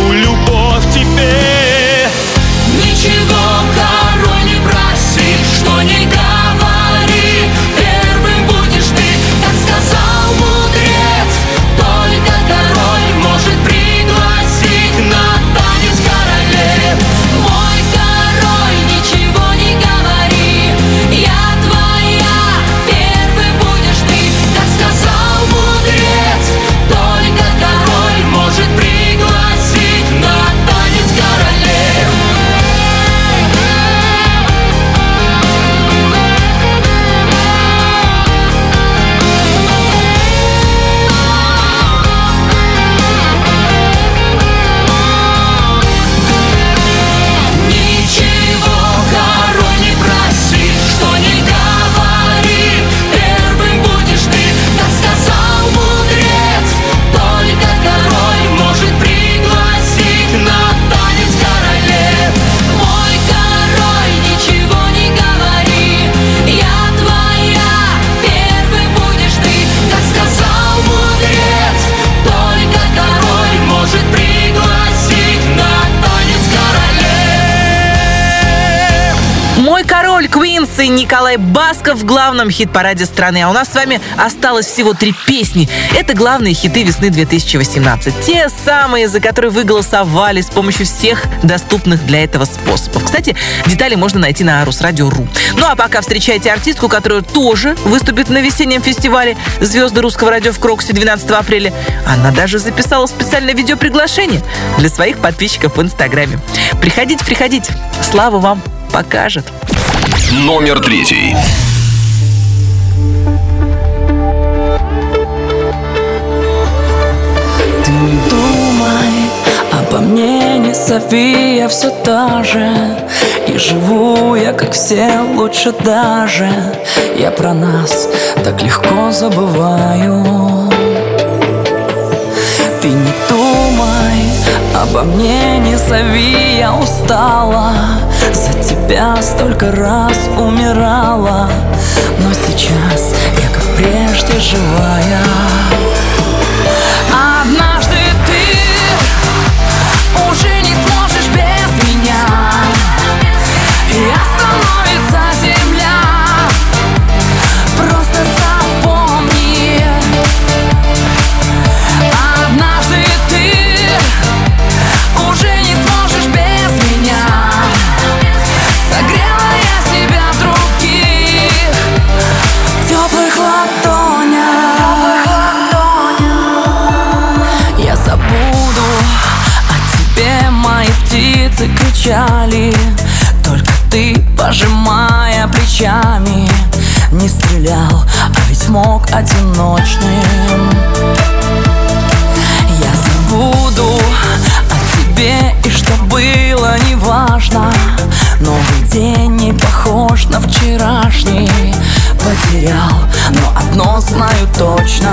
Квинс и Николай Басков в главном хит-параде страны. А у нас с вами осталось всего три песни. Это главные хиты весны 2018. Те самые, за которые вы голосовали с помощью всех доступных для этого способов. Кстати, детали можно найти на Русрадио.ру. Ну а пока встречайте артистку, которая тоже выступит на весеннем фестивале «Звезды русского радио» в Крокусе 12 апреля. Она даже записала специальное видеоприглашение для своих подписчиков в Инстаграме. Приходите, приходите. Слава вам покажет. Номер третий. Ты не думай обо мне, не зови, все та же. И живу я, как все, лучше даже. Я про нас так легко забываю обо мне, не зови, я устала. За тебя столько раз умирала. Но сейчас я как прежде живая улице кричали Только ты, пожимая плечами Не стрелял, а ведь мог одиночным. Я забуду о тебе и что было неважно. Новый день не похож на вчерашний. Потерял, но одно знаю точно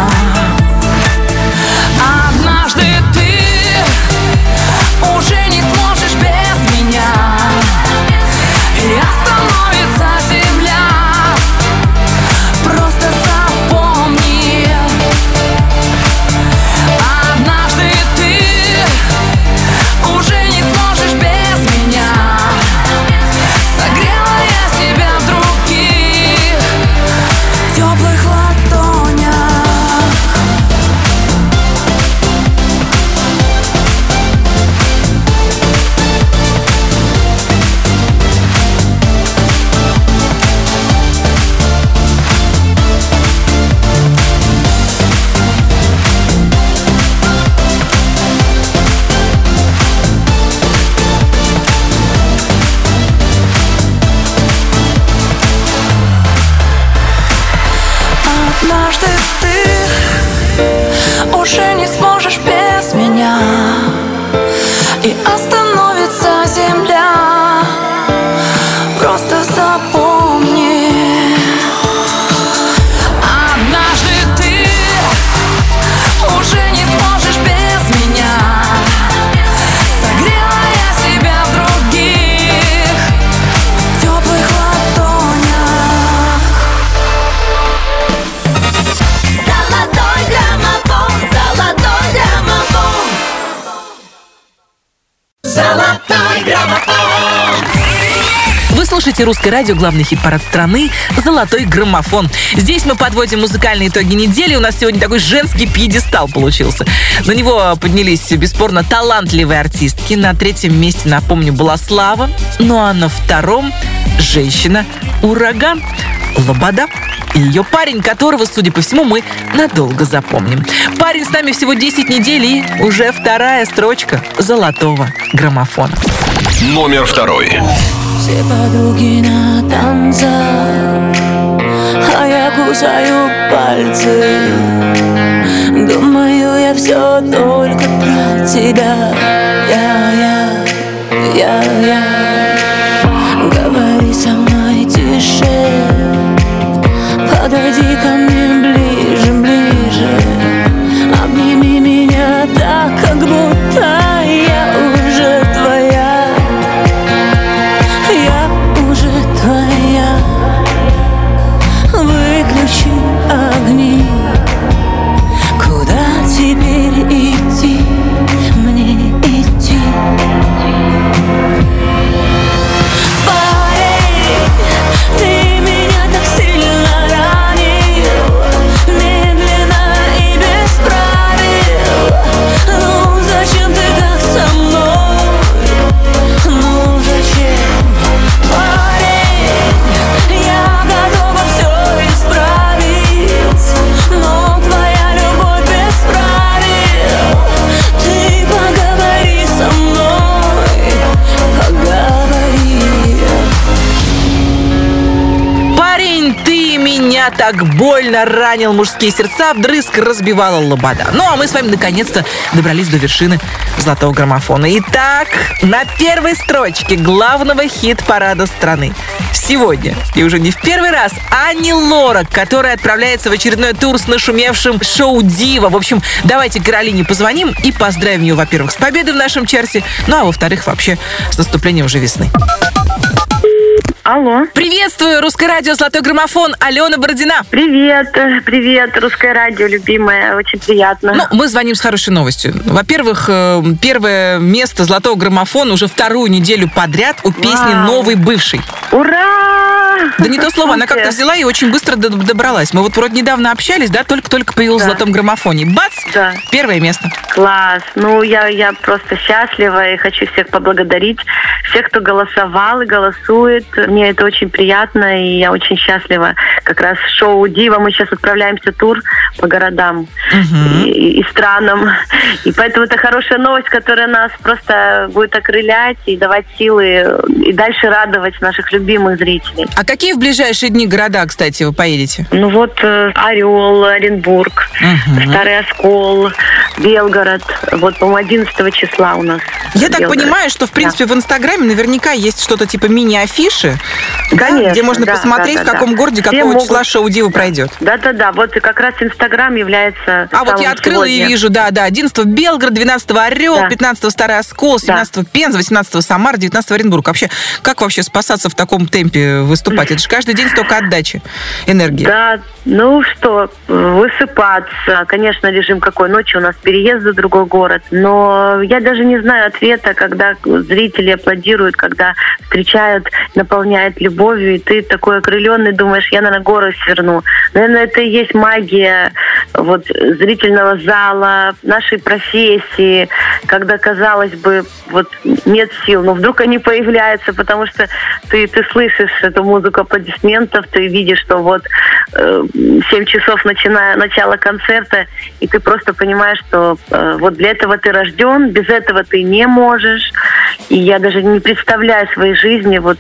слушаете русское радио, главный хит-парад страны «Золотой граммофон». Здесь мы подводим музыкальные итоги недели. У нас сегодня такой женский пьедестал получился. На него поднялись, бесспорно, талантливые артистки. На третьем месте, напомню, была Слава. Ну а на втором – женщина-ураган Лобода. И ее парень, которого, судя по всему, мы надолго запомним. Парень с нами всего 10 недель и уже вторая строчка золотого граммофона. Номер второй. Все подруги на танцах А я кусаю пальцы. Думаю, я все только про тебя. Я, я, я, я. Говори со мной тише. Подойди ко мне ближе, меня так больно ранил мужские сердца, вдрызг разбивала лобода. Ну, а мы с вами наконец-то добрались до вершины золотого граммофона. Итак, на первой строчке главного хит-парада страны. Сегодня, и уже не в первый раз, Ани Лорак, которая отправляется в очередной тур с нашумевшим шоу «Дива». В общем, давайте Каролине позвоним и поздравим ее, во-первых, с победой в нашем чарте, ну а во-вторых, вообще с наступлением уже весны. Алло. Приветствую, Русское радио «Золотой граммофон», Алена Бородина. Привет, э, привет, русское радио, любимое, очень приятно. Ну, мы звоним с хорошей новостью. Во-первых, э, первое место «Золотого граммофона» уже вторую неделю подряд у песни. «Новый бывший». Ура! Да не то слово, она как-то взяла и очень быстро до- добралась. Мы вот вроде недавно общались, да, только-только появилась в золотом граммофоне. Бац! Да. Первое место. Класс. Ну, я, я просто счастлива и хочу всех поблагодарить. Всех, кто голосовал и голосует. Мне это очень приятно, и я очень счастлива. Как раз шоу «Дива» мы сейчас отправляемся тур по городам и, и странам. И поэтому это хорошая новость, которая нас просто будет окрылять и давать силы и дальше радовать наших любимых зрителей. А какие в ближайшие дни города, кстати, вы поедете? Ну вот э, Орел, Оренбург, Старый Оскол, Белгород. Вот, по-моему, 11 числа у нас. Я так Белгород. понимаю, что, в принципе, в Инстаграме наверняка есть что-то типа мини-афиши, да, Конечно, где можно да, посмотреть, да, в да, каком да. городе, Все какого могут- числа шоу Дива пройдет. Да-да-да, вот и как раз Инстаграм является А вот я открыла и сегодня. вижу, да, да, 11 Белгород, 12 Орел, Да. 15 Старый Оскол, 17 Пенза, 18 Самара, 19 Оренбург. Вообще, как вообще спасаться в таком темпе выступать? Это же каждый день столько отдачи энергии. Да, ну что, высыпаться. Конечно, режим какой ночью у нас переезд за другой город. Но я даже не знаю ответа, когда зрители аплодируют, когда встречают, наполняют любовью, и ты такой окрыленный, думаешь, я, наверное, горы сверну. Наверное, это и есть магия вот, зрительного зала, нашей профессии, когда, казалось бы, вот нет сил, но вдруг они появляются, потому что ты, ты слышишь эту музыку аплодисментов, ты видишь, что вот э, 7 часов начиная начало концерта, и ты просто понимаешь, что э, вот для этого ты рожден, без этого ты не можешь. И я даже не представляю своей жизни, вот,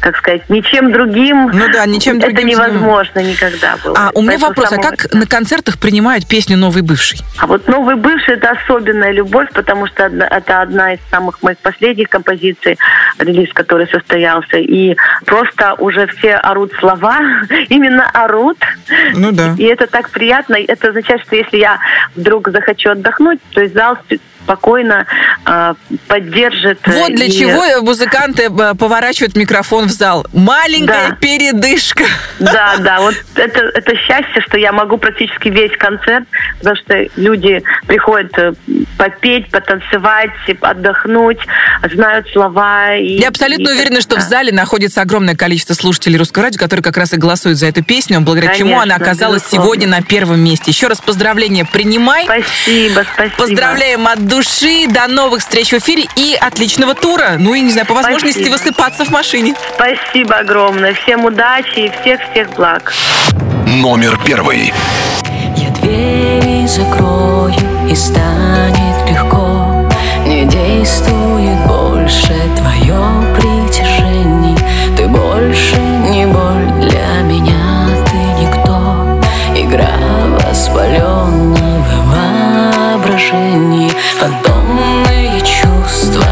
как сказать, ничем другим. Ну да, ничем Это другим невозможно никогда было. А у меня Поэтому вопрос, а как на концертах принимают песню «Новый бывший»? а вот новый бывший это особенная любовь, потому что это одна из самых моих последних композиций, релиз, который состоялся. И просто уже все орут слова, именно орут. Ну да. И это так приятно. Это означает, что если я вдруг захочу отдохнуть, то есть зал спокойно э, поддержит. Вот для и- чего музыканты э, поворачивают микрофон в зал. Маленькая Да. передышка. Да, да, вот это, это счастье, что я могу практически весь концерт, потому что люди приходят э, попеть, потанцевать, отдохнуть, знают слова. И, Я абсолютно и- уверена, что в да. зале находится огромное количество слушателей русского радио, которые как раз и голосуют за эту песню, благодаря чему Конечно, она оказалась безусловно. сегодня на первом месте. Еще раз поздравления принимай. Спасибо, спасибо. Поздравляем от души. До новых встреч в эфире и отличного тура. Ну и, не знаю, по возможности Спасибо. высыпаться в машине. Спасибо огромное. Всем удачи и всех-всех благ. Номер первый. Я двери закрою и станет легко Не действует больше твое притяжение Ты больше не боль для воспаленного воображения Фантомные чувства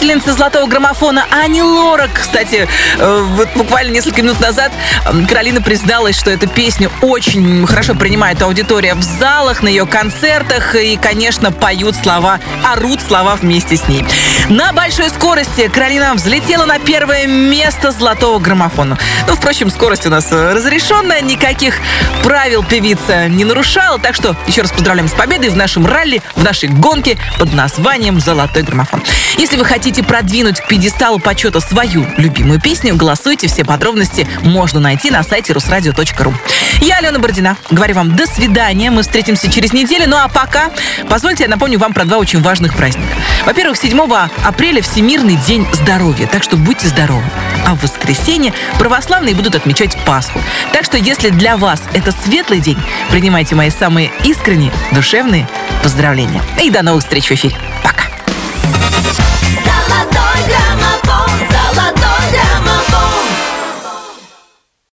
победительница золотого граммофона Ани Лорак. Кстати, э, вот буквально несколько минут назад Каролина призналась, что эту песню очень хорошо принимает аудитория в залах, на ее концертах. И, конечно, поют слова, орут слова вместе с ней. На большой скорости Каролина взлетела на первое место золотого граммофона. Ну, впрочем, скорость у нас э, разрешенная, никаких правил певица не нарушала. Так что еще раз поздравляем с победой в нашем ралли, в нашей гонке под названием «Золотой граммофон». Если вы хотите продвинуть к пьедесталу почета свою любимую песню, голосуйте. Все подробности можно найти на сайте русрадио.ру. Я Алена Бородина. Говорю вам до свидания. Мы встретимся через неделю. Ну а пока, позвольте я напомню вам про два очень важных праздника. Во-первых, 7 апреля Всемирный день здоровья. Так что будьте здоровы. А в воскресенье православные будут отмечать Пасху. Так что если для вас это светлый день, принимайте мои самые искренние, душевные поздравления. И до новых встреч в эфире.